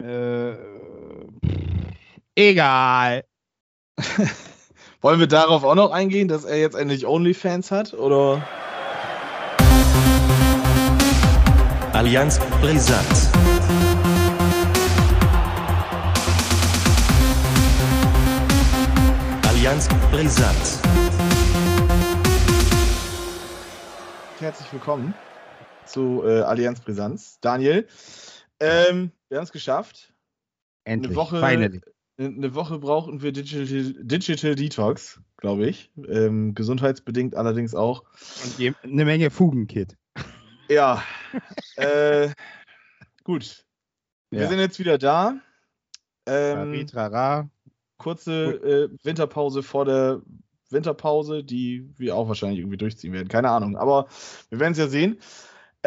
Äh, egal. Wollen wir darauf auch noch eingehen, dass er jetzt endlich OnlyFans hat? Oder? Allianz brisant. Allianz brisant. Herzlich willkommen zu äh, Allianz Brisanz. Daniel, ähm, wir haben es geschafft. Endlich. Eine Woche, Finally. eine Woche brauchen wir Digital, Digital Detox, glaube ich. Ähm, gesundheitsbedingt allerdings auch. Und eine Menge Fugenkit. Ja. äh, gut. Wir Ja. sind jetzt wieder da. Ähm, trara. kurze äh, Winterpause vor der Winterpause, die wir auch wahrscheinlich irgendwie durchziehen werden. Keine Ahnung. Aber wir werden es ja sehen.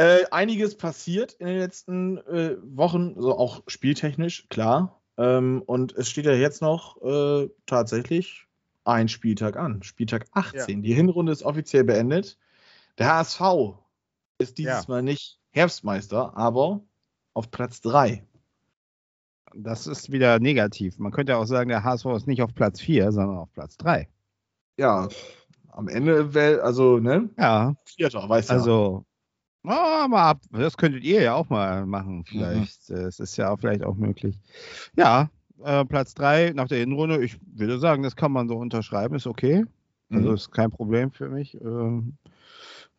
Äh, einiges passiert in den letzten äh, Wochen, so auch spieltechnisch, klar. Ähm, und es steht ja jetzt noch äh, tatsächlich ein Spieltag an. Spieltag 18. Die Hinrunde ist offiziell beendet. Der HSV ist dieses Ja. Mal nicht Herbstmeister, aber auf Platz 3. Das ist wieder negativ. Man könnte auch sagen, der HSV ist nicht auf Platz 4, sondern auf Platz 3. Ja, am Ende, also, ne? Ja, Vierter, weißt du. also. Oh, mal ab. Das könntet ihr ja auch mal machen, vielleicht. Äh, Es ist ja auch vielleicht auch möglich. Ja, äh, Platz 3 nach der Hinrunde. Ich würde sagen, das kann man so unterschreiben, ist okay. Also Mhm. ist kein Problem für mich. Ähm,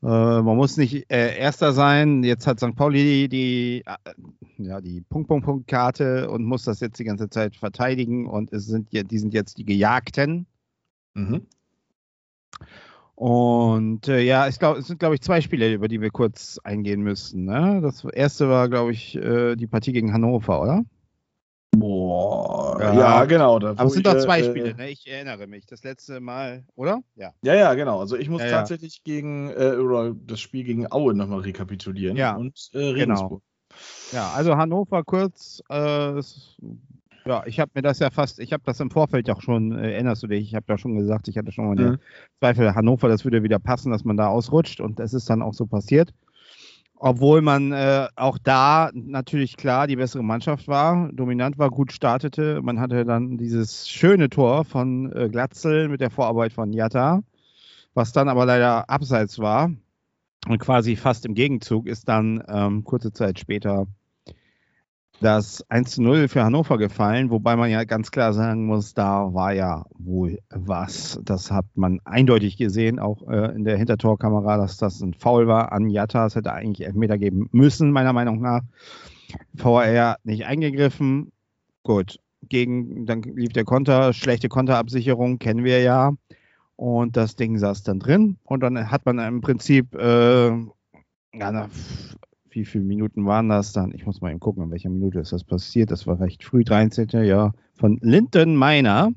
äh, man muss nicht äh, Erster sein. Jetzt hat St. Pauli die, die, äh, ja, die Punkt-Punkt-Punkt-Karte und muss das jetzt die ganze Zeit verteidigen und es sind, die sind jetzt die Gejagten. Mhm. Und äh, ja, ich glaube, es sind, glaube ich, zwei Spiele, über die wir kurz eingehen müssen. Ne? Das erste war, glaube ich, äh, die Partie gegen Hannover, oder? Boah, Ja. ja, genau. Da, Aber es sind ich, doch zwei äh, Spiele, ne? Ich erinnere mich. Das letzte Mal, oder? Ja. Ja, ja, genau. Also ich muss Ja, ja. tatsächlich gegen äh, das Spiel gegen Aue nochmal rekapitulieren. Ja, Und äh, Regensburg. Ja, also Hannover kurz. Äh, ja, ich habe mir das ja fast, ich habe das im Vorfeld auch schon, äh, erinnerst du dich, ich habe ja schon gesagt, ich hatte schon mal Mhm. den Zweifel, Hannover, das würde wieder passen, dass man da ausrutscht und es ist dann auch so passiert. Obwohl man äh, auch da natürlich klar die bessere Mannschaft war, dominant war, gut startete. Man hatte dann dieses schöne Tor von äh, Glatzel mit der Vorarbeit von Jatta, was dann aber leider abseits war. Und quasi fast im Gegenzug ist dann ähm, kurze Zeit später das 1 zu 0 für Hannover gefallen, wobei man ja ganz klar sagen muss, da war ja wohl was. Das hat man eindeutig gesehen, auch äh, in der Hintertorkamera, dass das ein Foul war an Jatta. Es hätte eigentlich Elfmeter geben müssen, meiner Meinung nach. VAR nicht eingegriffen. Gut, gegen, dann lief der Konter, schlechte Konterabsicherung, kennen wir ja. Und das Ding saß dann drin. Und dann hat man im Prinzip, äh, ja, wie viele Minuten waren das dann? Ich muss mal eben gucken, in welcher Minute ist das passiert. Das war recht früh, 13. Ja, von Linden Meiner.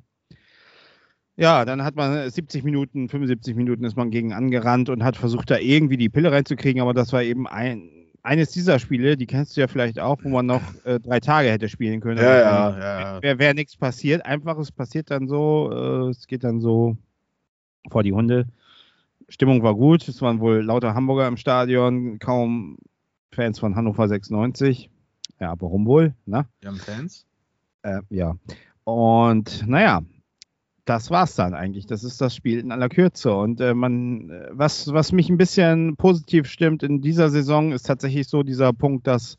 Ja, dann hat man 70 Minuten, 75 Minuten ist man gegen angerannt und hat versucht, da irgendwie die Pille reinzukriegen, aber das war eben ein, eines dieser Spiele, die kennst du ja vielleicht auch, wo man noch äh, drei Tage hätte spielen können. Ja, ja, ja. ja. Wäre wär nichts passiert, einfach es passiert dann so, äh, es geht dann so vor die Hunde. Stimmung war gut, es waren wohl lauter Hamburger im Stadion, kaum Fans von Hannover 96. Ja, warum wohl? Ne? Wir haben Fans. Äh, ja. Und naja, das war's dann eigentlich. Das ist das Spiel in aller Kürze. Und äh, man, äh, was, was mich ein bisschen positiv stimmt in dieser Saison, ist tatsächlich so dieser Punkt, dass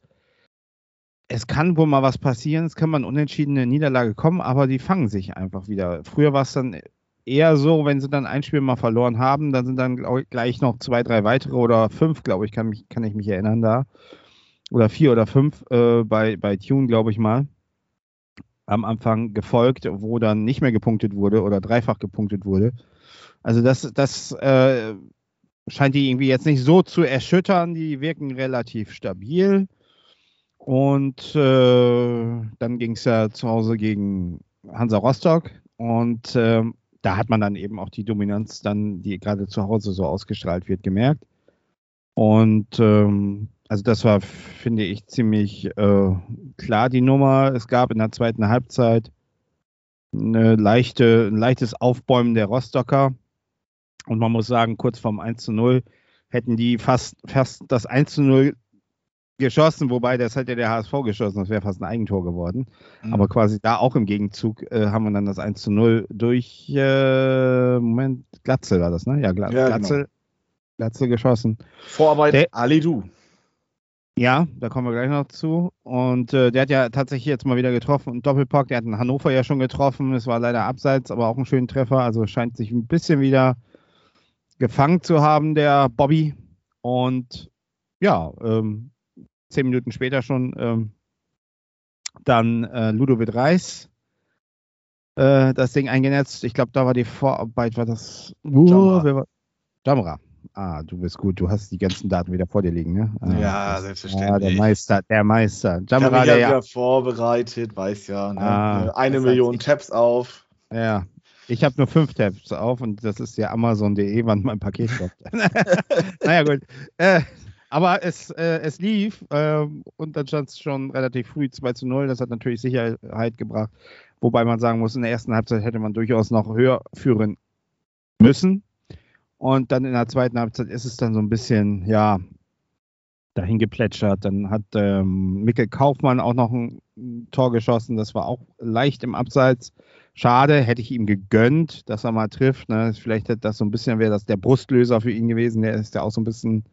es kann wohl mal was passieren, es kann mal eine unentschiedene Niederlage kommen, aber die fangen sich einfach wieder. Früher war es dann eher so, wenn sie dann ein Spiel mal verloren haben, dann sind dann ich, gleich noch zwei, drei weitere oder fünf, glaube ich, kann, mich, kann ich mich erinnern da. Oder vier oder fünf äh, bei, bei Tune, glaube ich mal am Anfang gefolgt, wo dann nicht mehr gepunktet wurde oder dreifach gepunktet wurde. Also das, das äh, scheint die irgendwie jetzt nicht so zu erschüttern. Die wirken relativ stabil. Und äh, dann ging es ja zu Hause gegen Hansa Rostock. Und äh, da hat man dann eben auch die Dominanz dann, die gerade zu Hause so ausgestrahlt wird, gemerkt. Und ähm, also das war, finde ich, ziemlich äh, klar die Nummer. Es gab in der zweiten Halbzeit eine leichte, ein leichtes Aufbäumen der Rostocker. Und man muss sagen, kurz vorm 1 zu 0 hätten die fast, fast das 1 zu 0 geschossen, wobei das hätte der HSV geschossen, das wäre fast ein Eigentor geworden. Mhm. Aber quasi da auch im Gegenzug äh, haben wir dann das 1 zu 0 durch, äh, Moment, Glatzel war das, ne? Ja, Gla Ja, Glatzel, Glatzel geschossen. Vorarbeit Der- Ali Du. Ja, da kommen wir gleich noch zu. Und äh, der hat ja tatsächlich jetzt mal wieder getroffen und Doppelpack. Der hat in Hannover ja schon getroffen. Es war leider abseits, aber auch ein schöner Treffer. Also scheint sich ein bisschen wieder gefangen zu haben, der Bobby. Und ja, ähm, zehn Minuten später schon ähm, dann äh, Ludovic Reis äh, das Ding eingenetzt. Ich glaube, da war die Vorarbeit, war das Jamra. Jamra. Ah, du bist gut. Du hast die ganzen Daten wieder vor dir liegen, ne? Ah, Ja, das- selbstverständlich. Ja, der Meister, der Meister. Ich habe Jamra, ja der ja, wieder vorbereitet, weiß ja. Ne? Ah, Äh, Eine Million heißt, Tabs auf. ja. Ich habe nur fünf Tabs auf und das ist ja Amazon.de, wann mein Paket kommt. naja, gut. Äh, aber es, äh, es lief ähm, und dann stand es schon relativ früh 2 zu 0. Das hat natürlich Sicherheit gebracht. Wobei man sagen muss, in der ersten Halbzeit hätte man durchaus noch höher führen müssen. Und dann in der zweiten Halbzeit ist es dann so ein bisschen, ja, dahin geplätschert. Dann hat ähm, Mikkel Kaufmann auch noch ein, ein Tor geschossen. Das war auch leicht im Abseits. Schade, hätte ich ihm gegönnt, dass er mal trifft. Ne? Vielleicht hätte das so ein bisschen, wäre das der Brustlöser für ihn gewesen. Der ist ja auch so ein bisschen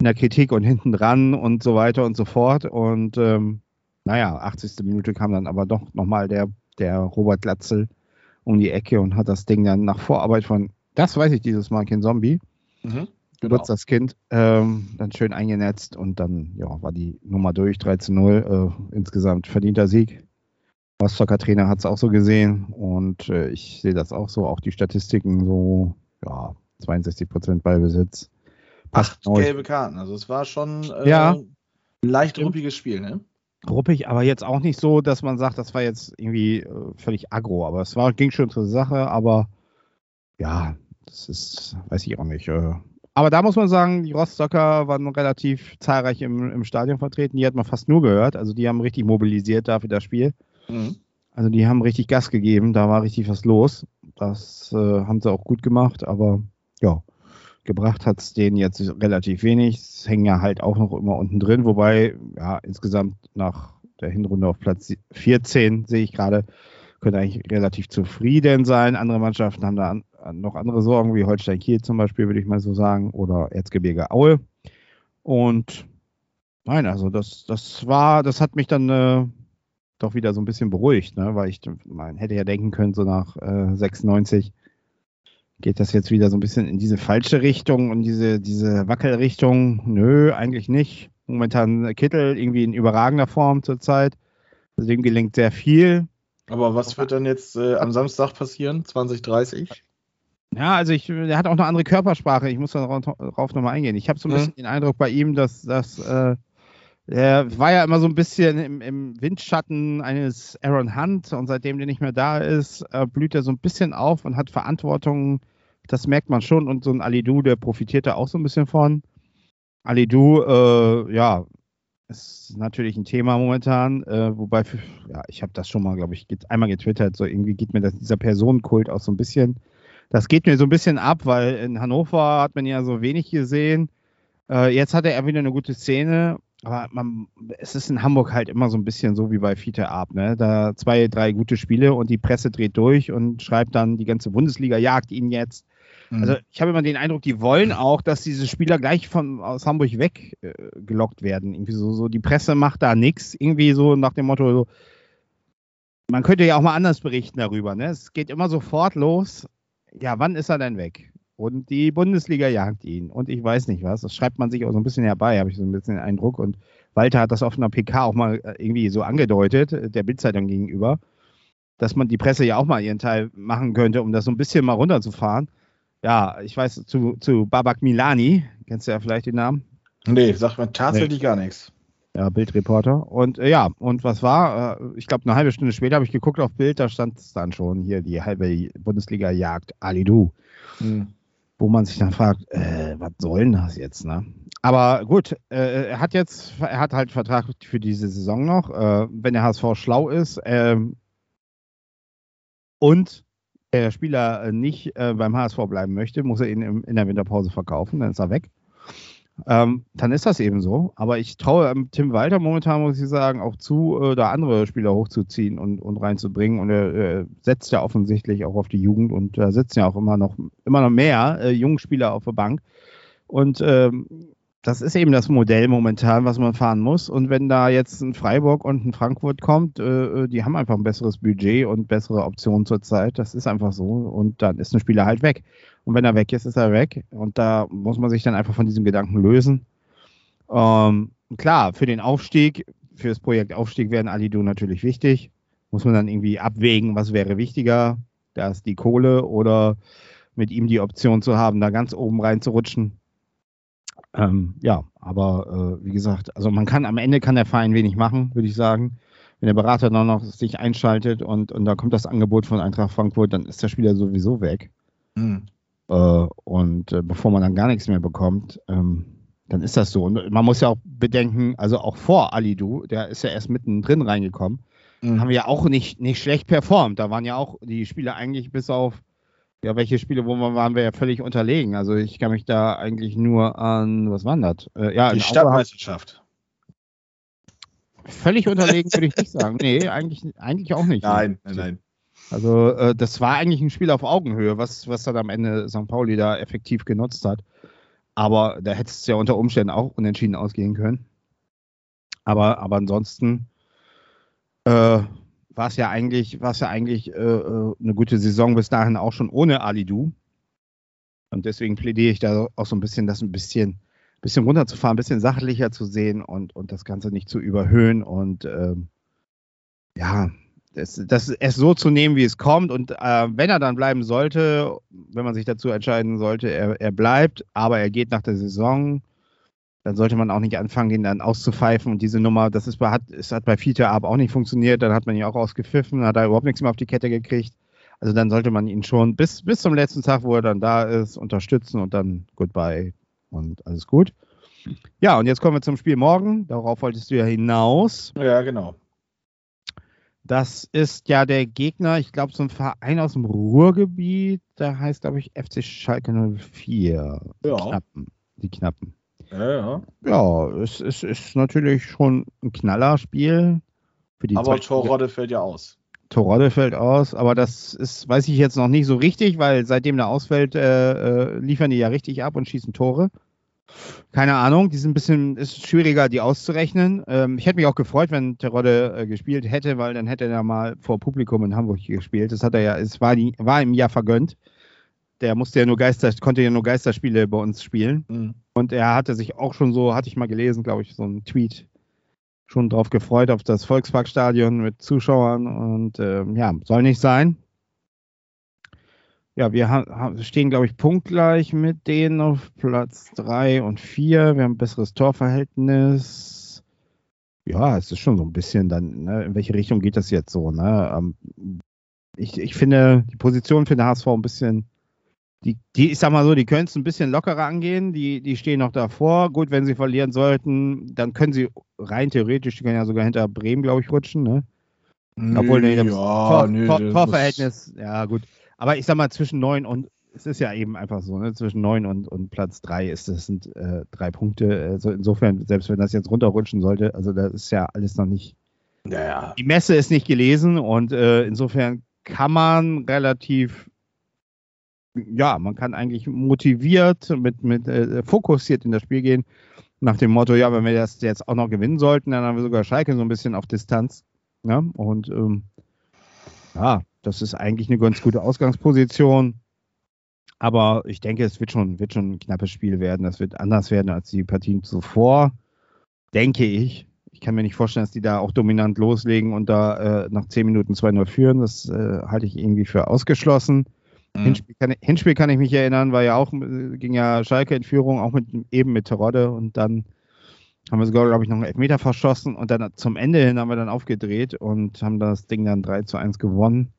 in der Kritik und hinten dran und so weiter und so fort. Und ähm, naja, 80. Minute kam dann aber doch nochmal der, der Robert Glatzel um die Ecke und hat das Ding dann nach Vorarbeit von, das weiß ich dieses Mal, kein Zombie, Mhm. Geburtstagskind, ähm, dann schön eingenetzt und dann ja, war die Nummer durch, 3 zu 0. Äh, insgesamt verdienter Sieg. Rostocker Trainer hat es auch so gesehen und äh, ich sehe das auch so, auch die Statistiken so, ja, 62 Prozent Ballbesitz. Acht gelbe Karten. Also es war schon äh, Ja. ein leicht ruppiges Spiel, ne? ruppig, aber jetzt auch nicht so, dass man sagt, das war jetzt irgendwie äh, völlig aggro, aber es war, ging schon zur Sache, aber ja, das ist, weiß ich auch nicht. Äh, aber da muss man sagen, die Rostocker waren relativ zahlreich im, im Stadion vertreten, die hat man fast nur gehört, also die haben richtig mobilisiert dafür das Spiel. Mhm. Also die haben richtig Gas gegeben, da war richtig was los. Das äh, haben sie auch gut gemacht, aber ja, gebracht hat es denen jetzt relativ wenig. Es hängen ja halt auch noch immer unten drin, wobei ja insgesamt nach der Hinrunde auf Platz 14 sehe ich gerade, könnte eigentlich relativ zufrieden sein. Andere Mannschaften haben da an noch andere Sorgen, wie Holstein Kiel zum Beispiel, würde ich mal so sagen, oder Erzgebirge Aue. Und nein, also das, das war, das hat mich dann äh, doch wieder so ein bisschen beruhigt, ne? weil ich man hätte ja denken können, so nach äh, 96 geht das jetzt wieder so ein bisschen in diese falsche Richtung und diese, diese Wackelrichtung. Nö, eigentlich nicht. Momentan Kittel irgendwie in überragender Form zurzeit. Also dem gelingt sehr viel. Aber was wird dann jetzt äh, am Samstag passieren? 2030? Ja, also ich, er hat auch eine andere Körpersprache. Ich muss darauf nochmal eingehen. Ich habe so ein Mhm. bisschen den Eindruck bei ihm, dass, dass äh, er war ja immer so ein bisschen im, im Windschatten eines Aaron Hunt und seitdem der nicht mehr da ist, äh, blüht er so ein bisschen auf und hat Verantwortung. Das merkt man schon. Und so ein Alidou, der profitiert da auch so ein bisschen von. Alidou, äh, ja, ist natürlich ein Thema momentan, äh, wobei, ja, ich habe das schon mal, glaube ich, einmal getwittert, so irgendwie geht mir das, dieser Personenkult auch so ein bisschen, das geht mir so ein bisschen ab, weil in Hannover hat man ja so wenig gesehen. Äh, jetzt hat er wieder eine gute Szene, aber man, es ist in Hamburg halt immer so ein bisschen so wie bei Fiete Ab, ne? Da zwei, drei gute Spiele und die Presse dreht durch und schreibt dann, die ganze Bundesliga jagt ihn jetzt. Mhm. Also ich habe immer den Eindruck, die wollen auch, dass diese Spieler gleich von aus Hamburg weg äh, werden. Irgendwie so, so die Presse macht da nichts. Irgendwie so nach dem Motto, so, man könnte ja auch mal anders berichten darüber. Ne? Es geht immer sofort los. Ja, wann ist er denn weg? Und die Bundesliga jagt ihn. Und ich weiß nicht was. Das schreibt man sich auch so ein bisschen herbei, habe ich so ein bisschen den Eindruck. Und Walter hat das auf einer PK auch mal äh, irgendwie so angedeutet, äh, der Bildzeitung gegenüber, dass man die Presse ja auch mal ihren Teil machen könnte, um das so ein bisschen mal runterzufahren. Ja, ich weiß zu, zu Babak Milani, kennst du ja vielleicht den Namen? nee, sagt mir tatsächlich gar nichts. Ja, Bildreporter. Und äh, ja, und was war? Äh, ich glaube, eine halbe Stunde später habe ich geguckt auf Bild, da stand es dann schon hier, die halbe Bundesliga jagt Alidu. Mhm. Wo man sich dann fragt, äh, was soll denn das jetzt, ne? Aber gut, äh, er hat jetzt, er hat halt Vertrag für diese Saison noch, äh, wenn der HSV schlau ist ähm, und der Spieler nicht äh, beim HSV bleiben möchte, muss er ihn im, in der Winterpause verkaufen, dann ist er weg. Ähm, dann ist das eben so. Aber ich traue ähm, Tim Walter momentan, muss ich sagen, auch zu, äh, da andere Spieler hochzuziehen und, und reinzubringen. Und er, er setzt ja offensichtlich auch auf die Jugend und da sitzen ja auch immer noch, immer noch mehr äh, Jungspieler auf der Bank. Und ähm, das ist eben das Modell momentan, was man fahren muss. Und wenn da jetzt ein Freiburg und ein Frankfurt kommt, äh, äh die haben einfach ein besseres Budget und bessere Optionen zurzeit. Das ist einfach so. Und dann ist ein Spieler halt weg. Und wenn er weg ist, ist er weg. Und da muss man sich dann einfach von diesem Gedanken lösen. Ähm, klar, für den Aufstieg, für das Projekt Aufstieg werden Alidu natürlich wichtig. Muss man dann irgendwie abwägen, was wäre wichtiger. Da ist die Kohle oder mit ihm die Option zu haben, da ganz oben reinzurutschen. Ähm, ja, aber äh, wie gesagt, also man kann am Ende kann der Verein wenig machen, würde ich sagen. Wenn der Berater dann noch sich einschaltet und, und da kommt das Angebot von Eintracht Frankfurt, dann ist der Spieler sowieso weg. Mhm. Äh, und äh, bevor man dann gar nichts mehr bekommt, ähm, dann ist das so. Und man muss ja auch bedenken, also auch vor Alidu, der ist ja erst mittendrin reingekommen, mhm. haben wir ja auch nicht, nicht schlecht performt. Da waren ja auch die Spieler eigentlich bis auf ja, welche Spiele, wo wir waren wir ja völlig unterlegen. Also ich kann mich da eigentlich nur an, was war das? Äh, ja, die Stadtmeisterschaft. Völlig unterlegen würde ich nicht sagen. Nee, eigentlich, eigentlich auch nicht. Nein, nein, nein. Also äh, das war eigentlich ein Spiel auf Augenhöhe, was, was dann am Ende St. Pauli da effektiv genutzt hat. Aber da hätte es ja unter Umständen auch unentschieden ausgehen können. Aber, aber ansonsten äh, war es ja eigentlich, war ja eigentlich äh, äh, eine gute Saison bis dahin auch schon ohne Alidu. Und deswegen plädiere ich da auch so ein bisschen, das ein bisschen, bisschen runterzufahren, ein bisschen sachlicher zu sehen und, und das Ganze nicht zu überhöhen und ähm, ja, das, das es so zu nehmen, wie es kommt. Und äh, wenn er dann bleiben sollte, wenn man sich dazu entscheiden sollte, er, er bleibt, aber er geht nach der Saison, dann sollte man auch nicht anfangen, den dann auszupfeifen. Und diese Nummer, das ist bei, hat, es hat bei Fiete Ab auch nicht funktioniert. Dann hat man ihn auch ausgepfiffen, hat er überhaupt nichts mehr auf die Kette gekriegt. Also dann sollte man ihn schon bis, bis zum letzten Tag, wo er dann da ist, unterstützen und dann goodbye und alles gut. Ja, und jetzt kommen wir zum Spiel morgen. Darauf wolltest du ja hinaus. Ja, genau. Das ist ja der Gegner, ich glaube, so ein Verein aus dem Ruhrgebiet. Der heißt, glaube ich, FC Schalke 04. Ja. Die Knappen. Die Knappen. Ja, ja. Ja, es, es ist natürlich schon ein Knallerspiel. aber Torrodde fällt ja aus. Torrodde fällt aus, aber das ist, weiß ich jetzt noch nicht so richtig, weil seitdem der ausfällt, äh, äh, liefern die ja richtig ab und schießen Tore. Keine Ahnung, die sind ein bisschen, ist schwieriger, die auszurechnen. Ähm, ich hätte mich auch gefreut, wenn Terodde äh, gespielt hätte, weil dann hätte er mal vor Publikum in Hamburg gespielt. Das hat er ja, es war, die, war ihm ja vergönnt der musste ja nur Geister, konnte ja nur Geisterspiele bei uns spielen. Mhm. Und er hatte sich auch schon so, hatte ich mal gelesen, glaube ich, so einen Tweet schon drauf gefreut auf das Volksparkstadion mit Zuschauern und äh, ja, soll nicht sein. Ja, wir haben, stehen, glaube ich, punktgleich mit denen auf Platz 3 und 4. Wir haben ein besseres Torverhältnis. Ja, es ist schon so ein bisschen dann, ne, in welche Richtung geht das jetzt so? Ne? Ähm, ich, ich finde die Position für den HSV ein bisschen die, die, ich sag mal so, die können es ein bisschen lockerer angehen. Die, die stehen noch davor. Gut, wenn sie verlieren sollten, dann können sie rein theoretisch, die können ja sogar hinter Bremen, glaube ich, rutschen, ne? Nö, Obwohl, nee, ja, Tor, nö, Tor, Torverhältnis, ja gut. Aber ich sag mal, zwischen neun und, es ist ja eben einfach so, ne? Zwischen neun und, und Platz drei ist, das sind äh, drei Punkte. Also insofern, selbst wenn das jetzt runterrutschen sollte, also das ist ja alles noch nicht. Ja, ja. Die Messe ist nicht gelesen und äh, insofern kann man relativ ja, man kann eigentlich motiviert, mit, mit äh, fokussiert in das Spiel gehen, nach dem Motto, ja, wenn wir das jetzt auch noch gewinnen sollten, dann haben wir sogar Schalke so ein bisschen auf Distanz. Ja, und ähm, ja, das ist eigentlich eine ganz gute Ausgangsposition. Aber ich denke, es wird schon, wird schon ein knappes Spiel werden. Das wird anders werden als die Partien zuvor, denke ich. Ich kann mir nicht vorstellen, dass die da auch dominant loslegen und da äh, nach 10 Minuten 2-0 führen. Das äh, halte ich irgendwie für ausgeschlossen. Mhm. Hinspiel, kann, Hinspiel kann ich mich erinnern, war ja auch, ging ja Schalke in Führung, auch mit, eben mit Terodde und dann haben wir sogar, glaube ich, noch einen Elfmeter verschossen und dann zum Ende hin haben wir dann aufgedreht und haben das Ding dann 3 zu 1 gewonnen.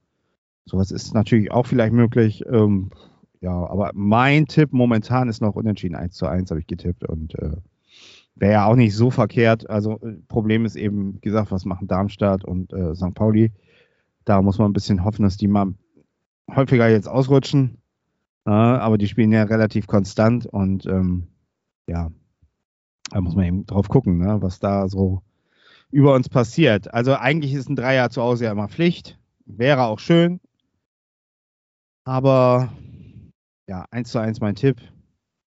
Sowas ist natürlich auch vielleicht möglich. Ähm, ja, aber mein Tipp momentan ist noch unentschieden 1 zu 1, habe ich getippt und äh, wäre ja auch nicht so verkehrt. Also äh, Problem ist eben, wie gesagt, was machen Darmstadt und äh, St. Pauli. Da muss man ein bisschen hoffen, dass die mal häufiger jetzt ausrutschen. Äh, aber die spielen ja relativ konstant und ähm, ja, Da muss man eben drauf gucken, ne, was da so über uns passiert. Also eigentlich ist ein Dreier zu Hause ja immer Pflicht. Wäre auch schön. Aber ja, 1 zu 1 mein Tipp.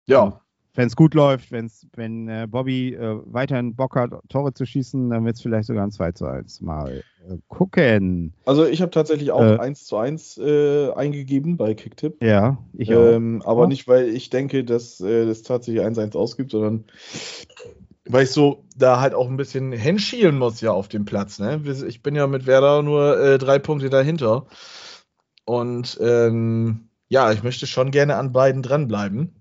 Ja, Wenn es gut läuft, wenn's, wenn äh, Bobby äh, weiterhin Bock hat, Tore zu schießen, dann wird es vielleicht sogar ein 2 zu 1 mal äh, gucken. also ich habe tatsächlich auch Äh. 1 zu 1 äh, eingegeben bei Kicktipp. Ja, ich auch. Ähm, aber Ja. nicht, weil ich denke, dass äh, das tatsächlich 1-1 ausgibt, sondern weil ich so da halt auch ein bisschen hinschielen muss ja auf dem Platz. Ne? Ich bin ja mit Werder nur äh, drei Punkte dahinter. Und ähm, ja, ich möchte schon gerne an beiden dranbleiben.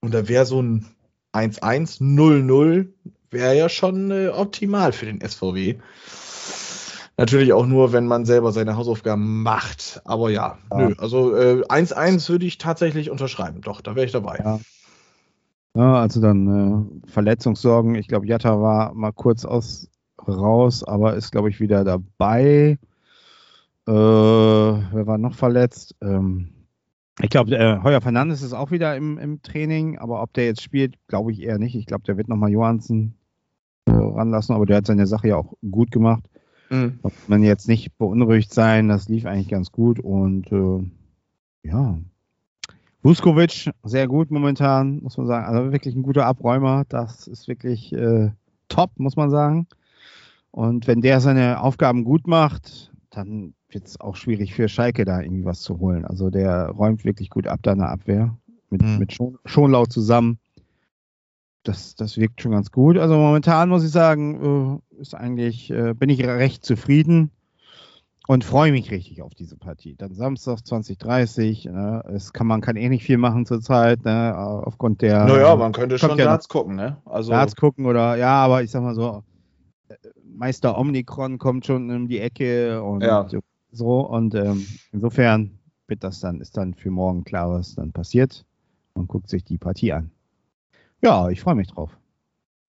Und da wäre so ein 1-1, 0-0, wäre ja schon äh, optimal für den SVW. Natürlich auch nur, wenn man selber seine Hausaufgaben macht. Aber ja, Ja. nö. Also äh, 1-1 würde ich tatsächlich unterschreiben. Doch, da wäre ich dabei. Ja. Ja, also dann äh, Verletzungssorgen. Ich glaube, Jatta war mal kurz aus raus, aber ist, glaube ich, wieder dabei. Äh, wer war noch verletzt? Ähm, ich glaube, äh, Heuer Fernandes ist auch wieder im, im Training, aber ob der jetzt spielt, glaube ich eher nicht. Ich glaube, der wird nochmal Johansen äh, ranlassen, aber der hat seine Sache ja auch gut gemacht. Mhm. Muss man jetzt nicht beunruhigt sein, das lief eigentlich ganz gut und äh, ja. Vuskovic, sehr gut momentan, muss man sagen. Also wirklich ein guter Abräumer. Das ist wirklich äh, top, muss man sagen. Und wenn der seine Aufgaben gut macht, dann wird es auch schwierig für Schalke da irgendwie was zu holen. Also der räumt wirklich gut ab da in der Abwehr. Mit, Mhm. mit Schon, Schonlau zusammen. Das, das wirkt schon ganz gut. Also momentan muss ich sagen, äh, ist eigentlich, äh, bin ich recht zufrieden und freue mich richtig auf diese Partie. Dann Samstag 2030. Ne? Es kann, man kann eh nicht viel machen zurzeit, ne? aufgrund der Naja, man könnte schon ja Darts gucken, ne? Also, Darts gucken oder ja, aber ich sag mal so, Meister Omnicron kommt schon um die Ecke und Ja. so und ähm, insofern wird das dann, ist dann für morgen klar, was dann passiert und guckt sich die Partie an. Ja, ich freue mich drauf.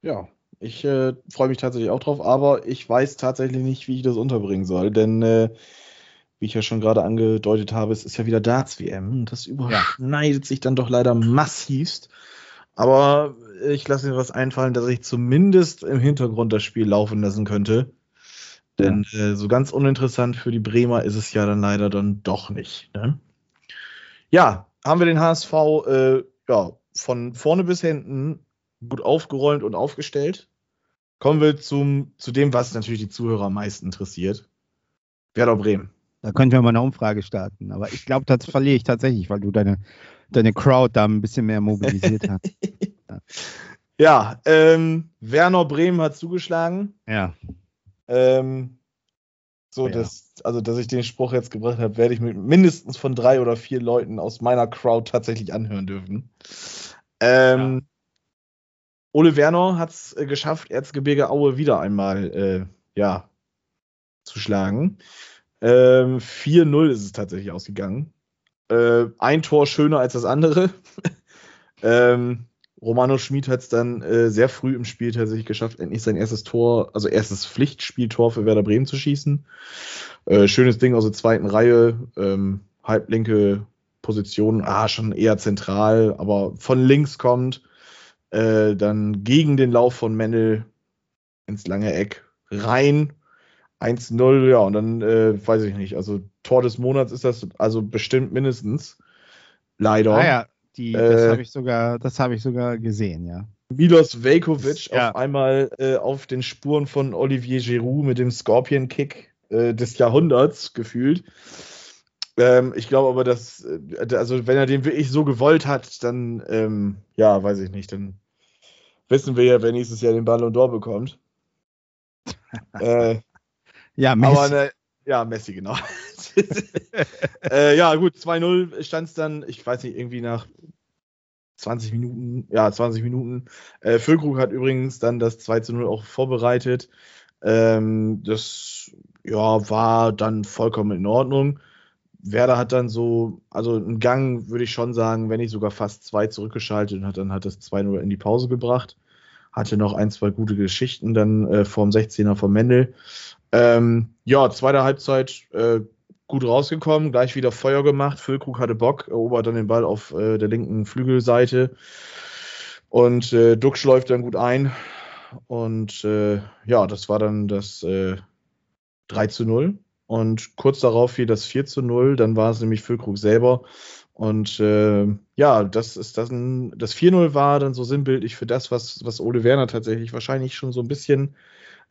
ja, ich äh, freue mich tatsächlich auch drauf, aber ich weiß tatsächlich nicht, wie ich das unterbringen soll, denn äh, wie ich ja schon gerade angedeutet habe, es ist ja wieder Darts-WM und das überschneidet sich dann doch leider massivst. Aber ich lasse mir was einfallen, dass ich zumindest im Hintergrund das Spiel laufen lassen könnte. Denn äh, so ganz uninteressant für die Bremer ist es ja dann leider dann doch nicht. Ne? Ja, haben wir den HSV äh, ja, von vorne bis hinten gut aufgeräumt und aufgestellt. Kommen wir zum, zu dem, was natürlich die Zuhörer am meisten interessiert. Werder Bremen. Da könnten wir mal eine Umfrage starten. Aber ich glaube, das verliere ich tatsächlich, weil du deine, deine Crowd da ein bisschen mehr mobilisiert hast. Ja, ähm, Werner Bremen hat zugeschlagen. Ja. Ähm, so, ja. dass, also, dass ich den Spruch jetzt gebracht habe, werde ich mit mindestens von drei oder vier Leuten aus meiner Crowd tatsächlich anhören dürfen. Ähm, Ole Werner hat es äh, geschafft, Erzgebirge Aue wieder einmal äh, ja, zu schlagen. Ähm, 4-0 ist es tatsächlich ausgegangen. Äh, ein Tor schöner als das andere. ähm, Romano Schmid hat es dann äh, sehr früh im Spiel tatsächlich geschafft, endlich sein erstes Tor, also erstes Pflichtspieltor für Werder Bremen zu schießen. Äh, schönes Ding aus der zweiten Reihe, ähm, halblinke Position, ah, schon eher zentral, aber von links kommt, äh, dann gegen den Lauf von Mendel ins lange Eck rein. 1-0, ja, und dann äh, weiß ich nicht, also Tor des Monats ist das also bestimmt mindestens. Leider. Ah ja, die, das Äh, habe ich sogar, das habe ich sogar gesehen, ja. Milos Velkovic Ja. auf einmal äh, auf den Spuren von Olivier Giroud mit dem Scorpion-Kick äh, des Jahrhunderts gefühlt. Ähm, ich glaube aber, dass, äh, also wenn er den wirklich so gewollt hat, dann, ähm, ja, weiß ich nicht, dann wissen wir ja, wer nächstes Jahr den Ballon d'Or bekommt. äh, Ja, aber Messi. ne, ja, Messi, genau. äh, ja, gut, 2-0 stand es dann, ich weiß nicht, irgendwie nach 20 Minuten, ja, 20 Minuten. Äh, Füllkrug hat übrigens dann das 2 0 auch vorbereitet. Ähm, das ja, war dann vollkommen in Ordnung. Werder hat dann so, also einen Gang würde ich schon sagen, wenn nicht sogar fast zwei zurückgeschaltet und hat dann hat das 2-0 in die Pause gebracht. Hatte noch ein, zwei gute Geschichten dann äh, vorm 16er vom Mendel. Ähm, ja, zweite Halbzeit äh, gut rausgekommen, gleich wieder Feuer gemacht. Füllkrug hatte Bock, erobert dann den Ball auf äh, der linken Flügelseite. Und äh, Duxch läuft dann gut ein. Und äh, ja, das war dann das äh, 3 zu 0. Und kurz darauf fiel das 4 zu 0. Dann war es nämlich Füllkrug selber. Und äh, ja, das ist das, das 4-0 war dann so sinnbildlich für das, was, was Ole Werner tatsächlich wahrscheinlich schon so ein bisschen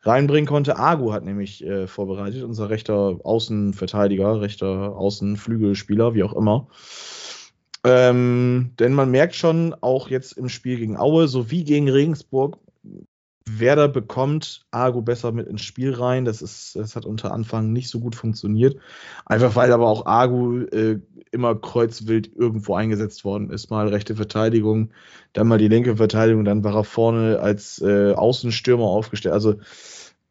reinbringen konnte. Agu hat nämlich äh, vorbereitet, unser rechter Außenverteidiger, rechter Außenflügelspieler, wie auch immer. Ähm, denn man merkt schon auch jetzt im Spiel gegen Aue sowie gegen Regensburg, Werder bekommt Argo besser mit ins Spiel rein. Das, ist, das hat unter Anfang nicht so gut funktioniert. Einfach weil aber auch Argo äh, immer kreuzwild irgendwo eingesetzt worden ist. Mal rechte Verteidigung, dann mal die linke Verteidigung, dann war er vorne als äh, Außenstürmer aufgestellt. Also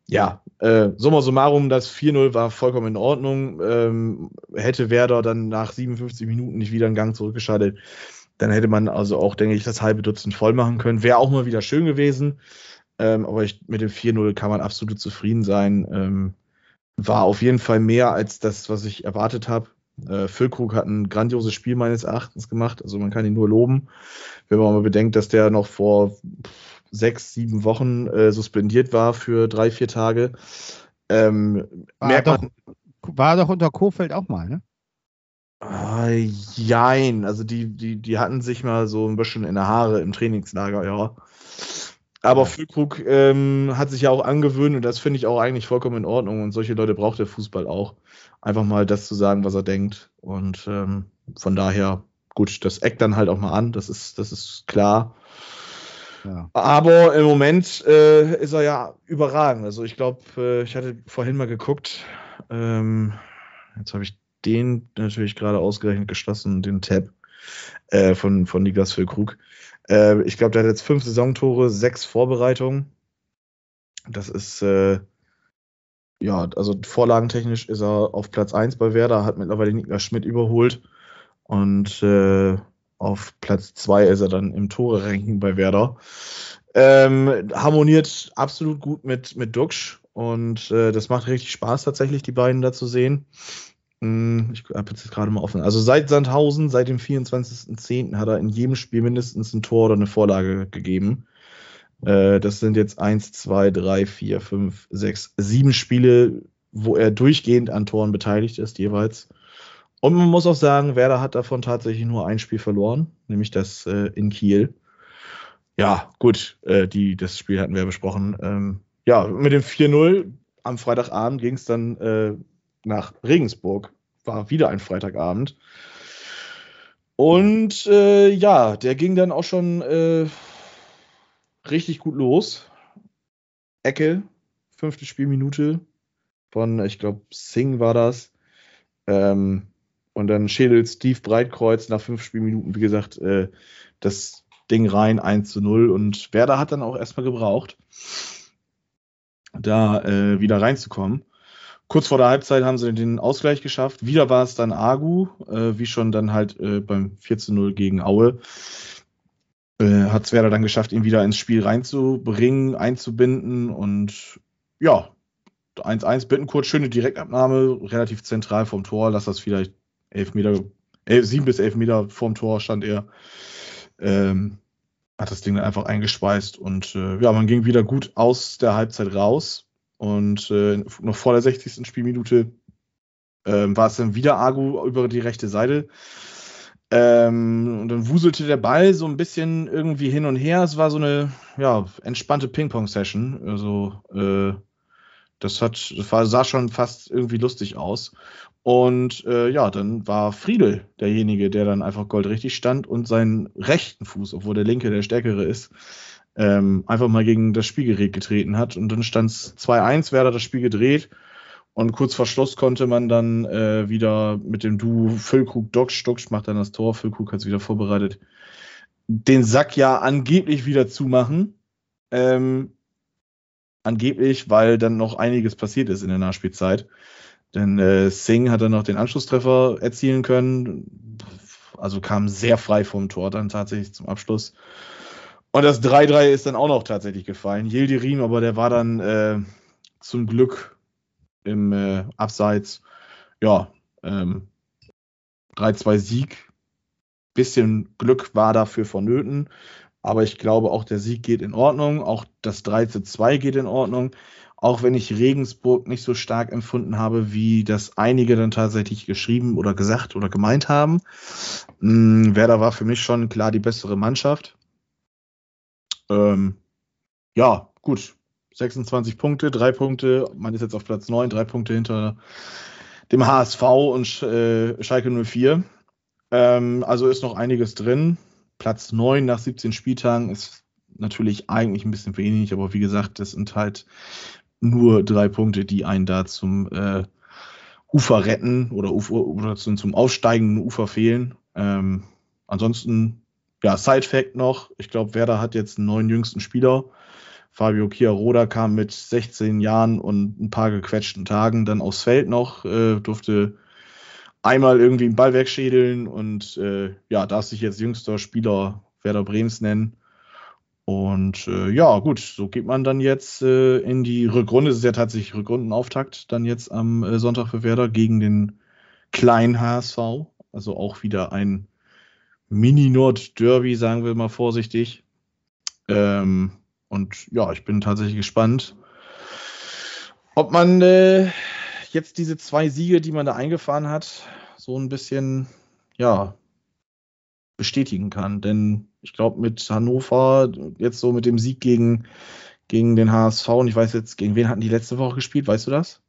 ja, äh, summa summarum, das 4-0 war vollkommen in Ordnung. Ähm, hätte Werder dann nach 57 Minuten nicht wieder einen Gang zurückgeschaltet, dann hätte man also auch, denke ich, das halbe Dutzend voll machen können. Wäre auch mal wieder schön gewesen. Ähm, aber ich, mit dem 4-0 kann man absolut zufrieden sein. Ähm, war auf jeden Fall mehr als das, was ich erwartet habe. Äh, Füllkrug hat ein grandioses Spiel meines Erachtens gemacht. Also man kann ihn nur loben. Wenn man mal bedenkt, dass der noch vor sechs, sieben Wochen äh, suspendiert war für drei, vier Tage. Ähm, war, doch, man, war doch unter Kofeld auch mal, ne? Äh, jein, also die, die, die hatten sich mal so ein bisschen in der Haare im Trainingslager, ja. Aber ja. Füllkrug ähm, hat sich ja auch angewöhnt und das finde ich auch eigentlich vollkommen in Ordnung und solche Leute braucht der Fußball auch. Einfach mal das zu sagen, was er denkt. Und ähm, von daher, gut, das eckt dann halt auch mal an, das ist, das ist klar. Ja. Aber im Moment äh, ist er ja überragend. Also ich glaube, äh, ich hatte vorhin mal geguckt. Ähm, jetzt habe ich den natürlich gerade ausgerechnet geschlossen, den Tab äh, von, von Niklas Füllkrug. Äh, ich glaube, der hat jetzt fünf Saisontore, sechs Vorbereitungen. Das ist, äh, ja, also vorlagentechnisch ist er auf Platz 1 bei Werder, hat mittlerweile Niklas Schmidt überholt. Und äh, auf Platz 2 ist er dann im Tore-Ranking bei Werder. Ähm, harmoniert absolut gut mit, mit Duxch und äh, das macht richtig Spaß tatsächlich, die beiden da zu sehen. Hm, ich habe jetzt gerade mal offen. Also seit Sandhausen, seit dem 24.10. hat er in jedem Spiel mindestens ein Tor oder eine Vorlage gegeben. Äh, das sind jetzt 1, 2, 3, 4, 5, 6, 7 Spiele, wo er durchgehend an Toren beteiligt ist, jeweils. Und man muss auch sagen, Werder hat davon tatsächlich nur ein Spiel verloren, nämlich das äh, in Kiel. Ja, gut, äh, die, das Spiel hatten wir besprochen. Ähm, ja, mit dem 4-0 am Freitagabend ging es dann nach Regensburg. War wieder ein Freitagabend. Und äh, ja, der ging dann auch schon äh, richtig gut los. Ecke, fünfte Spielminute von, ich glaube, Singh war das. Ähm, und dann schädelt Steve Breitkreuz nach fünf Spielminuten, wie gesagt, äh, das Ding rein, 1 zu 0. Und Werder hat dann auch erstmal gebraucht, da äh, wieder reinzukommen. Kurz vor der Halbzeit haben sie den Ausgleich geschafft. Wieder war es dann Agu, äh, wie schon dann halt äh, beim 4 zu 0 gegen Aue. Äh, hat es dann geschafft, ihn wieder ins Spiel reinzubringen, einzubinden und ja, 1-1 Bittenkurt, schöne Direktabnahme, relativ zentral vom Tor, lass das vielleicht elf Meter, elf, sieben bis elf Meter vorm Tor stand er. Ähm, hat das Ding dann einfach eingespeist und äh, ja, man ging wieder gut aus der Halbzeit raus und äh, noch vor der 60. Spielminute äh, war es dann wieder Agu über die rechte Seite. Ähm, und dann wuselte der Ball so ein bisschen irgendwie hin und her. Es war so eine ja, entspannte Ping-Pong-Session. Also äh, das hat, das war, sah schon fast irgendwie lustig aus. Und äh, ja, dann war Friedel derjenige, der dann einfach goldrichtig stand und seinen rechten Fuß, obwohl der linke der stärkere ist, ähm, einfach mal gegen das Spielgerät getreten hat. Und dann stand es 2-1, wer da das Spiel gedreht. Und kurz vor Schluss konnte man dann äh, wieder mit dem Duo Füllkrug Docksch, Docksch macht dann das Tor, Füllkrug hat es wieder vorbereitet, den Sack ja angeblich wieder zumachen. Ähm, angeblich, weil dann noch einiges passiert ist in der Nachspielzeit. Denn äh, Singh hat dann noch den Anschlusstreffer erzielen können. Also kam sehr frei vom Tor dann tatsächlich zum Abschluss. Und das 3-3 ist dann auch noch tatsächlich gefallen. Yildirim, aber der war dann äh, zum Glück im äh, Abseits. Ja, ähm, 3-2 Sieg. Bisschen Glück war dafür vonnöten. Aber ich glaube, auch der Sieg geht in Ordnung. Auch das 3 zu 2 geht in Ordnung. Auch wenn ich Regensburg nicht so stark empfunden habe, wie das einige dann tatsächlich geschrieben oder gesagt oder gemeint haben. Hm, Werder war für mich schon klar die bessere Mannschaft. Ähm, ja, gut. 26 Punkte, drei Punkte. Man ist jetzt auf Platz 9, drei Punkte hinter dem HSV und äh, Schalke 04. Ähm, also ist noch einiges drin. Platz 9 nach 17 Spieltagen ist natürlich eigentlich ein bisschen wenig, aber wie gesagt, das sind halt nur drei Punkte, die einen da zum äh, Ufer retten oder, Ufer, oder zum, zum aufsteigenden Ufer fehlen. Ähm, ansonsten, ja, Side-Fact noch: Ich glaube, Werder hat jetzt einen neuen jüngsten Spieler. Fabio Chiaroda kam mit 16 Jahren und ein paar gequetschten Tagen dann aufs Feld noch, äh, durfte einmal irgendwie einen Ball wegschädeln und äh, ja, darf sich jetzt jüngster Spieler Werder Brems nennen. Und äh, ja, gut, so geht man dann jetzt äh, in die Rückrunde. Es ist ja tatsächlich Rückrundenauftakt dann jetzt am äh, Sonntag für Werder gegen den kleinen HSV. Also auch wieder ein Mini-Nord-Derby, sagen wir mal vorsichtig. Ähm, und ja, ich bin tatsächlich gespannt, ob man äh, jetzt diese zwei Siege, die man da eingefahren hat, so ein bisschen, ja, bestätigen kann. Denn ich glaube, mit Hannover, jetzt so mit dem Sieg gegen, gegen den HSV, und ich weiß jetzt, gegen wen hatten die letzte Woche gespielt, weißt du das?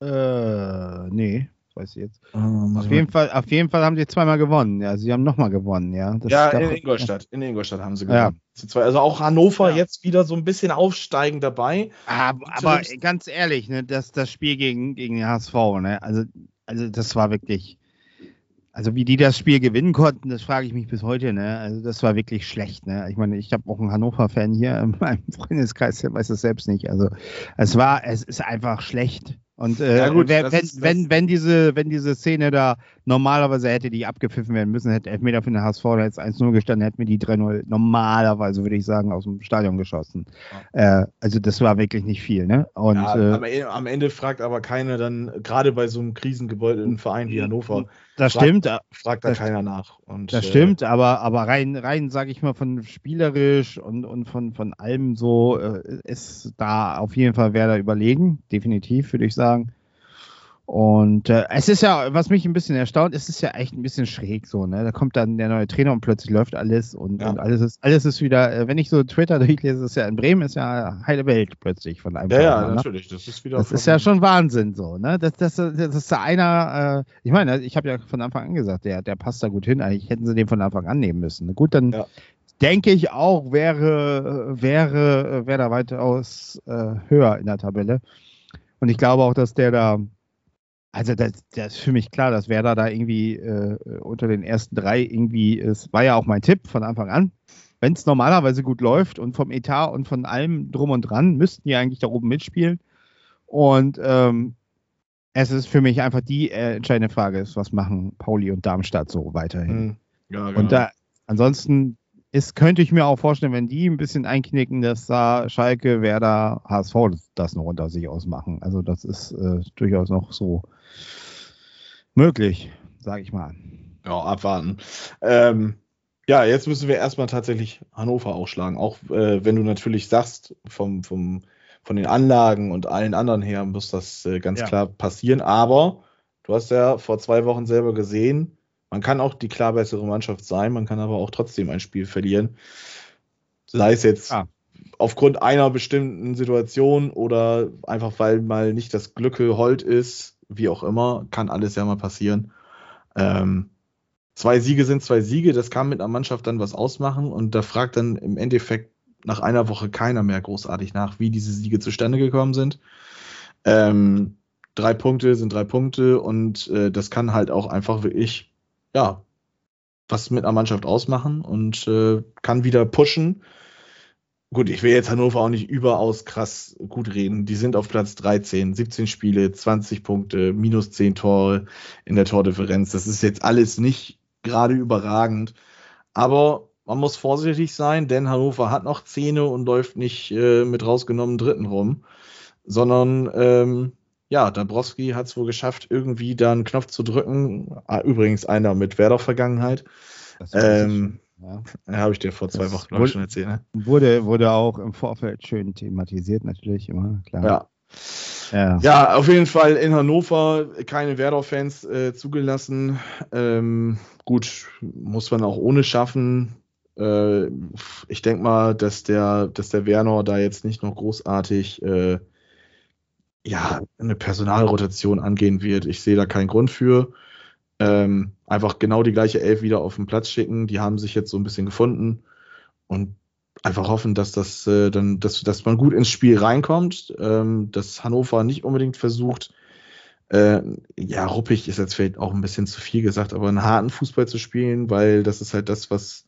Äh, nee weiß ich jetzt. Um, auf, jeden Fall, auf jeden Fall haben sie zweimal gewonnen. Ja, sie haben nochmal gewonnen, ja. Das ja, in Ingolstadt. In Ingolstadt haben sie gewonnen. Ja. Also auch Hannover ja. jetzt wieder so ein bisschen aufsteigend dabei. Aber, aber ganz ehrlich, ne, das, das Spiel gegen, gegen den HSV, ne, also, also das war wirklich. Also wie die das Spiel gewinnen konnten, das frage ich mich bis heute. Ne? Also das war wirklich schlecht. Ne? Ich meine, ich habe auch einen Hannover-Fan hier in meinem Freundeskreis, der weiß es selbst nicht. Also es war, es ist einfach schlecht. Und äh, ja gut, wenn, wenn, wenn, diese, wenn diese Szene da normalerweise hätte die abgepfiffen werden müssen, hätte Elfmeter für den HSV da jetzt 1-0 gestanden, hätten wir die 3-0 normalerweise, würde ich sagen, aus dem Stadion geschossen. Ja. Äh, also das war wirklich nicht viel. Ne? Und, ja, äh, am, Ende, am, Ende, fragt aber keiner dann, gerade bei so einem krisengebeutelten Verein wie Hannover, das fragt, stimmt. Fragt da das, keiner nach. Und, das äh, stimmt, aber, aber rein, rein sage ich mal, von spielerisch und, und von, von allem so äh, ist da auf jeden Fall wer da überlegen. Definitiv, würde ich sagen. Und äh, es ist ja, was mich ein bisschen erstaunt, es ist ja echt ein bisschen schräg so, ne? Da kommt dann der neue Trainer und plötzlich läuft alles und, ja. und alles ist, alles ist wieder, äh, wenn ich so Twitter durchlese, ist ja in Bremen ist ja heile Welt plötzlich von einem. Ja, ja, ne? natürlich. Das ist wieder. Das ist ja schon Wahnsinn so, ne? Das, das, das ist da einer, äh, ich meine, ich habe ja von Anfang an gesagt, der, der passt da gut hin. Eigentlich hätten sie den von Anfang an nehmen müssen. Gut, dann ja. denke ich auch, wäre, wäre, wäre da weitaus äh, höher in der Tabelle. Und ich glaube auch, dass der da also das, das, ist für mich klar, dass Werder da irgendwie äh, unter den ersten drei irgendwie ist. War ja auch mein Tipp von Anfang an. Wenn es normalerweise gut läuft und vom Etat und von allem drum und dran, müssten die eigentlich da oben mitspielen. Und ähm, es ist für mich einfach die äh, entscheidende Frage, ist, was machen Pauli und Darmstadt so weiterhin? Mhm. Ja, genau. Und da ansonsten ist, könnte ich mir auch vorstellen, wenn die ein bisschen einknicken, dass da Schalke, Werder, HSV das noch unter sich ausmachen. Also das ist äh, durchaus noch so möglich, sage ich mal. Ja, abwarten. Ähm, ja, jetzt müssen wir erstmal tatsächlich Hannover ausschlagen. Auch äh, wenn du natürlich sagst, vom, vom, von den Anlagen und allen anderen her muss das äh, ganz ja. klar passieren. Aber du hast ja vor zwei Wochen selber gesehen, man kann auch die klar bessere Mannschaft sein, man kann aber auch trotzdem ein Spiel verlieren. Sei es jetzt ah. aufgrund einer bestimmten Situation oder einfach weil mal nicht das Glück hold ist wie auch immer, kann alles ja mal passieren. Ähm, zwei Siege sind zwei Siege, das kann mit einer Mannschaft dann was ausmachen und da fragt dann im Endeffekt nach einer Woche keiner mehr großartig nach, wie diese Siege zustande gekommen sind. Ähm, drei Punkte sind drei Punkte und äh, das kann halt auch einfach wirklich, ja, was mit einer Mannschaft ausmachen und äh, kann wieder pushen gut, ich will jetzt Hannover auch nicht überaus krass gut reden. Die sind auf Platz 13, 17 Spiele, 20 Punkte, minus 10 Tore in der Tordifferenz. Das ist jetzt alles nicht gerade überragend. Aber man muss vorsichtig sein, denn Hannover hat noch Zähne und läuft nicht äh, mit rausgenommen Dritten rum, sondern ähm, ja, Dabrowski hat es wohl geschafft, irgendwie da einen Knopf zu drücken. Ah, übrigens einer mit Werder-Vergangenheit. Ähm, Ja. Ja, habe ich dir vor zwei Das Wochen glaub ich, wurde- schon erzählt. Ne? Wurde, wurde auch im Vorfeld schön thematisiert, natürlich immer, klar. Ja. Ja. Ja, auf jeden Fall in Hannover keine Werder-Fans äh, zugelassen. Ähm, gut, muss man auch ohne schaffen. Äh, ich denke mal, dass der, dass der Werner da jetzt nicht noch großartig äh, ja, eine Personalrotation angehen wird. Ich sehe da keinen Grund für. Ähm, einfach genau die gleiche Elf wieder auf den Platz schicken. Die haben sich jetzt so ein bisschen gefunden und einfach hoffen, dass das äh, dann, dass, dass man gut ins Spiel reinkommt, ähm, dass Hannover nicht unbedingt versucht, äh, ja, ruppig ist jetzt vielleicht auch ein bisschen zu viel gesagt, aber einen harten Fußball zu spielen, weil das ist halt das, was,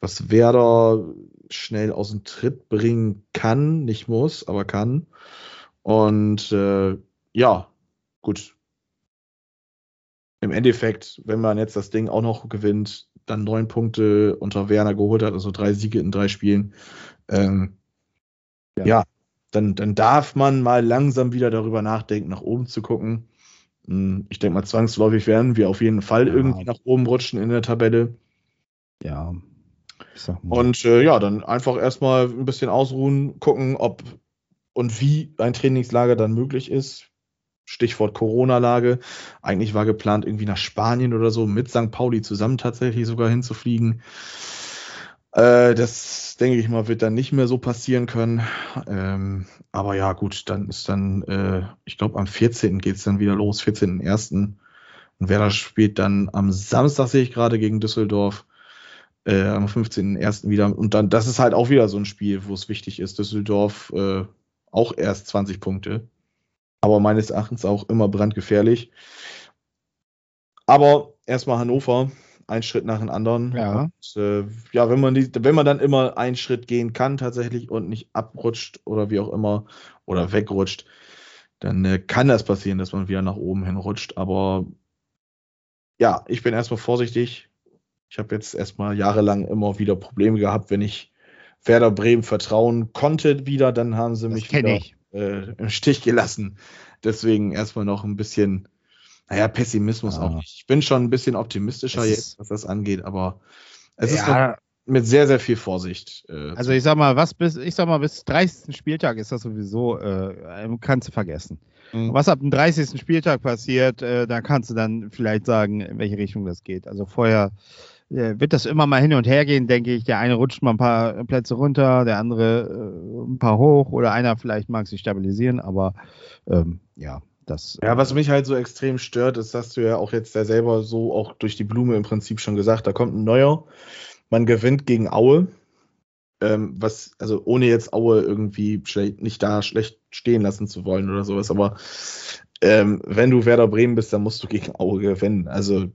was Werder schnell aus dem Tritt bringen kann, nicht muss, aber kann. Und äh, ja, gut. Im Endeffekt, wenn man jetzt das Ding auch noch gewinnt, dann neun Punkte unter Werner geholt hat, also drei Siege in drei Spielen, ähm, ja, Ja. dann, dann darf man mal langsam wieder darüber nachdenken, nach oben zu gucken. Hm, Ich denke mal, zwangsläufig werden wir auf jeden Fall Ja. irgendwie nach oben rutschen in der Tabelle. ja. Und äh, ja, dann einfach erstmal ein bisschen ausruhen, gucken, ob und wie ein Trainingslager dann möglich ist. Stichwort Corona-Lage. Eigentlich war geplant, irgendwie nach Spanien oder so mit St. Pauli zusammen tatsächlich sogar hinzufliegen. Äh, das denke ich mal, wird dann nicht mehr so passieren können. Ähm, aber ja, gut, dann ist dann, äh, ich glaube, am 14. geht es dann wieder los, 14.01. Und Werder spielt dann am Samstag, sehe ich gerade, gegen Düsseldorf äh, am 15.01. wieder. Und dann, das ist halt auch wieder so ein Spiel, wo es wichtig ist. Düsseldorf äh, auch erst 20 Punkte. Aber meines Erachtens auch immer brandgefährlich. Aber erstmal Hannover, ein Schritt nach dem anderen. Ja. Und, äh, ja, wenn man, die, wenn man dann immer einen Schritt gehen kann tatsächlich und nicht abrutscht oder wie auch immer oder wegrutscht, dann äh, kann das passieren, dass man wieder nach oben hin rutscht. Aber ja, ich bin erstmal vorsichtig. Ich habe jetzt erstmal jahrelang immer wieder Probleme gehabt, wenn ich Werder Bremen vertrauen konnte wieder, dann haben sie das mich wieder äh, im Stich gelassen. Deswegen erstmal noch ein bisschen, naja, Pessimismus Ja. auch nicht. Ich bin schon ein bisschen optimistischer Es jetzt, ist- was das angeht, aber es ist noch Ja, mit sehr, sehr viel Vorsicht. Äh, also ich sag mal, was bis, ich sag mal, bis 30. Spieltag ist das sowieso, äh, kannst du vergessen. Mhm. Was ab dem 30. Spieltag passiert, äh, da kannst du dann vielleicht sagen, in welche Richtung das geht. Also vorher wird das immer mal hin und her gehen, denke ich. Der eine rutscht mal ein paar Plätze runter, der andere äh, ein paar hoch oder einer vielleicht mag sich stabilisieren, aber ähm, ja, das. Ja, was mich halt so extrem stört, ist, dass du ja auch jetzt ja selber so auch durch die Blume im Prinzip schon gesagt, da kommt ein neuer, man gewinnt gegen Aue, ähm, was, also ohne jetzt Aue irgendwie schlecht, nicht da schlecht stehen lassen zu wollen oder sowas, aber ähm, wenn du Werder Bremen bist, dann musst du gegen Aue gewinnen. Also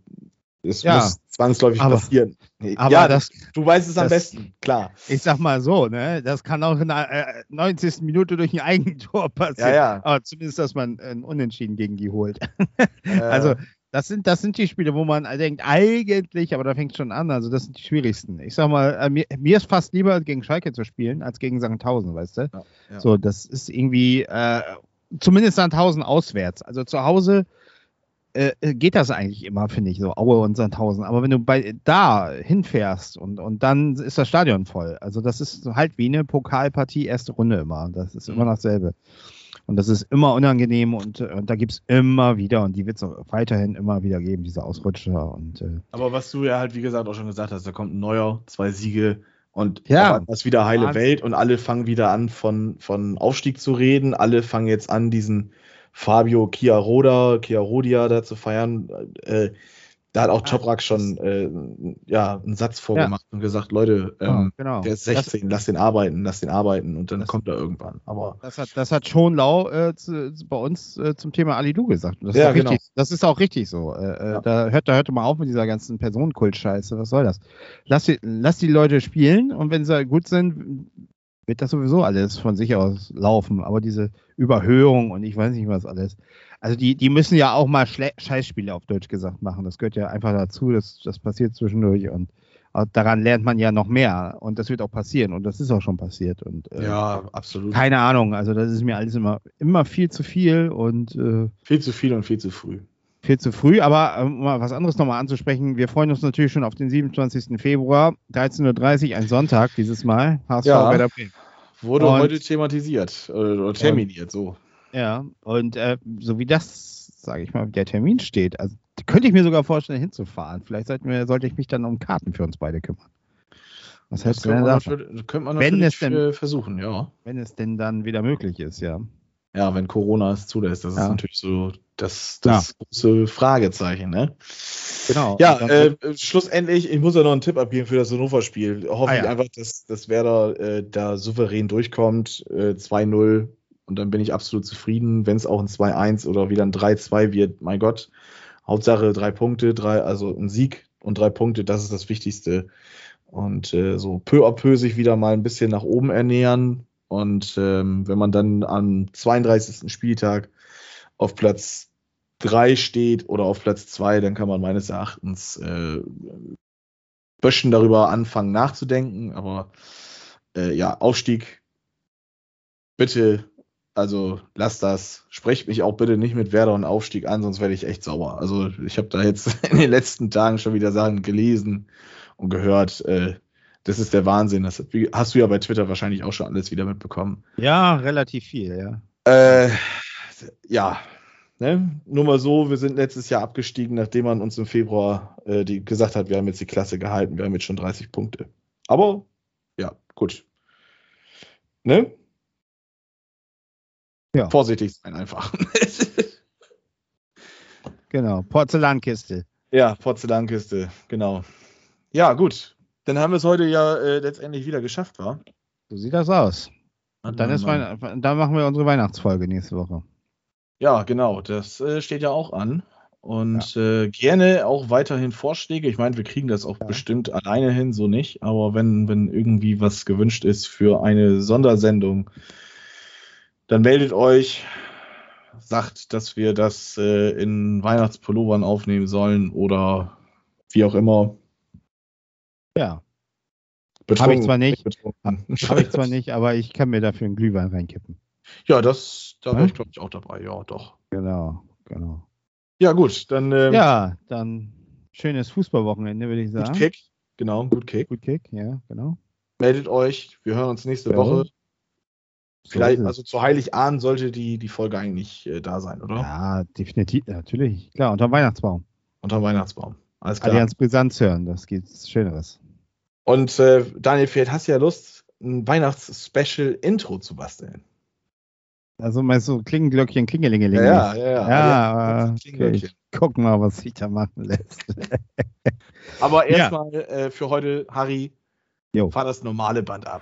es Ja, muss zwangsläufig aber- passieren. aber ja, das- du weißt es am das- besten, klar. Ich sag mal so, ne? Das kann auch in der äh, 90. Minute durch ein Eigentor passieren. Ja, ja. Aber zumindest, dass man ein Unentschieden gegen die holt. Äh, Also, das sind, das sind die Spiele, wo man denkt, eigentlich, aber da fängt schon an, also das sind die schwierigsten. Ich sag mal, äh, mir, mir ist fast lieber gegen Schalke zu spielen, als gegen Sandhausen, weißt du? Ja, ja. So, das ist irgendwie, äh, zumindest Sandhausen auswärts. Also zu Hause äh, äh, geht das eigentlich immer, finde ich, so Aue und Sandhausen. Aber wenn du bei da hinfährst und, und dann ist das Stadion voll. Also das ist halt wie eine Pokalpartie erste Runde immer. Das ist immer Mhm. dasselbe. Und das ist immer unangenehm und, und da gibt es immer wieder und die wird es auch weiterhin immer wieder geben, diese Ausrutscher. Und äh, Aber was du ja halt, wie gesagt, auch schon gesagt hast, da kommt ein neuer, zwei Siege und Ja. ist wieder heile Wahnsinn. Welt und alle fangen wieder an, von, von Aufstieg zu reden. Alle fangen jetzt an, diesen Fabio Chiaroda, Chiarodia da zu feiern. Äh, da hat auch Toprak schon äh, ja, einen Satz vorgemacht und gesagt, Leute, ähm, genau. der ist Das- 16, lass den arbeiten, lass den arbeiten und dann Das- kommt er irgendwann. Aber Das hat, das hat schon Lau äh, zu, bei uns äh, zum Thema Ali Du gesagt. Das, Ja, ist auch richtig, genau. das ist auch richtig so. Äh, äh, Ja. da, hört, da hört mal auf mit dieser ganzen Personenkult-Scheiße. Was soll das? Lass die, lass die Leute spielen und wenn sie gut sind, wird das sowieso alles von sich aus laufen. Aber diese Überhöhung und ich weiß nicht was alles. Also die, die müssen ja auch mal Schle Scheißspiele auf Deutsch gesagt machen. Das gehört ja einfach dazu. Das, das passiert zwischendurch und auch daran lernt man ja noch mehr. Und das wird auch passieren. Und das ist auch schon passiert. Und äh, ja, absolut. keine Ahnung, also das ist mir alles immer, immer viel zu viel und äh, Viel zu viel und viel zu früh. Viel zu früh, aber äh, um mal was anderes nochmal anzusprechen, wir freuen uns natürlich schon auf den 27. Februar, 13.30 Uhr, ein Sonntag dieses Mal. HSV Ja. Werder Bremen. Wurde Und- heute thematisiert äh, oder terminiert, so. Ja, und äh, so wie das, sage ich mal, der Termin steht, also könnte ich mir sogar vorstellen, hinzufahren. Vielleicht wir, sollte ich mich dann um Karten für uns beide kümmern. Was Das hältst du könnte man, natürlich, könnte man Wenn natürlich es denn- äh, versuchen, ja. Wenn es denn dann wieder möglich ist, ja. Ja, wenn Corona es zulässt, das Ja. ist natürlich so das, das große Fragezeichen, ne? Genau. Ja, äh, schlussendlich, ich muss ja noch einen Tipp abgeben für das Hannover-Spiel. Hoffe Ah, ich ja. einfach, dass, dass Werder äh, da souverän durchkommt. Äh, 2-0 und dann bin ich absolut zufrieden. Wenn es auch ein 2-1 oder wieder ein 3-2 wird, mein Gott. Hauptsache drei Punkte, drei, also ein Sieg und drei Punkte, das ist das Wichtigste. Und äh, so peu à peu sich wieder mal ein bisschen nach oben ernähren. Und ähm, wenn man dann am 32. Spieltag auf Platz 3 steht oder auf Platz 2, dann kann man meines Erachtens äh, Böschen darüber anfangen nachzudenken. Aber äh, ja, Aufstieg, bitte, also lasst das. Sprecht mich auch bitte nicht mit Werder und Aufstieg an, sonst werde ich echt sauer. Also ich habe da jetzt in den letzten Tagen schon wieder Sachen gelesen und gehört. Äh, das ist der Wahnsinn. Das hast du ja bei Twitter wahrscheinlich auch schon alles wieder mitbekommen. ja, relativ viel, ja. Äh, ja, ne? nur mal so, wir sind letztes Jahr abgestiegen, nachdem man uns im Februar äh, die, gesagt hat, wir haben jetzt die Klasse gehalten, wir haben jetzt schon 30 Punkte. Aber ja, gut. Ne? Ja. Vorsichtig sein einfach. Genau. Porzellankiste. ja, Porzellankiste, genau. Ja, gut. Dann haben wir es heute ja äh, letztendlich wieder geschafft, war. So sieht das aus. Und dann, ist Weihn- dann machen wir unsere Weihnachtsfolge nächste Woche. Ja, genau, das äh, steht ja auch an. Und äh, gerne auch weiterhin Vorschläge. Ich meine, wir kriegen das auch Ja. bestimmt alleine hin, so nicht. Aber wenn, wenn irgendwie was gewünscht ist für eine Sondersendung, dann meldet euch, sagt, dass wir das äh, in Weihnachtspullovern aufnehmen sollen oder wie auch immer. Ja, Betrunken, zwar nicht. habe ich zwar nicht, aber ich kann mir dafür einen Glühwein reinkippen. Ja, das, da wäre ich, glaube ich, auch dabei. Ja, doch. Genau, genau. Ja, gut, dann ähm, Ja, dann schönes Fußballwochenende, würde ich gut sagen. Kick. Genau, gut Kick. Gut Kick, ja, genau. meldet euch. Wir hören uns nächste Ja. Woche. Vielleicht, also zu Heiligabend sollte die, die Folge eigentlich äh, da sein, oder? Ja, definitiv, natürlich. Klar, unterm Weihnachtsbaum. Unterm Weihnachtsbaum. Alles klar. Allianz Brisanz hören, das gibt's Schöneres. Und äh, Daniel, vielleicht hast du ja Lust, ein Weihnachts-Special-Intro zu basteln. Also meinst du Klingenglöckchen, Klingelingeling? ja, Ja, ja. aber okay, ich guck mal, was sich da machen lässt. Aber Ja. erstmal äh, für heute, Harry, Jo. fahr das normale Band ab.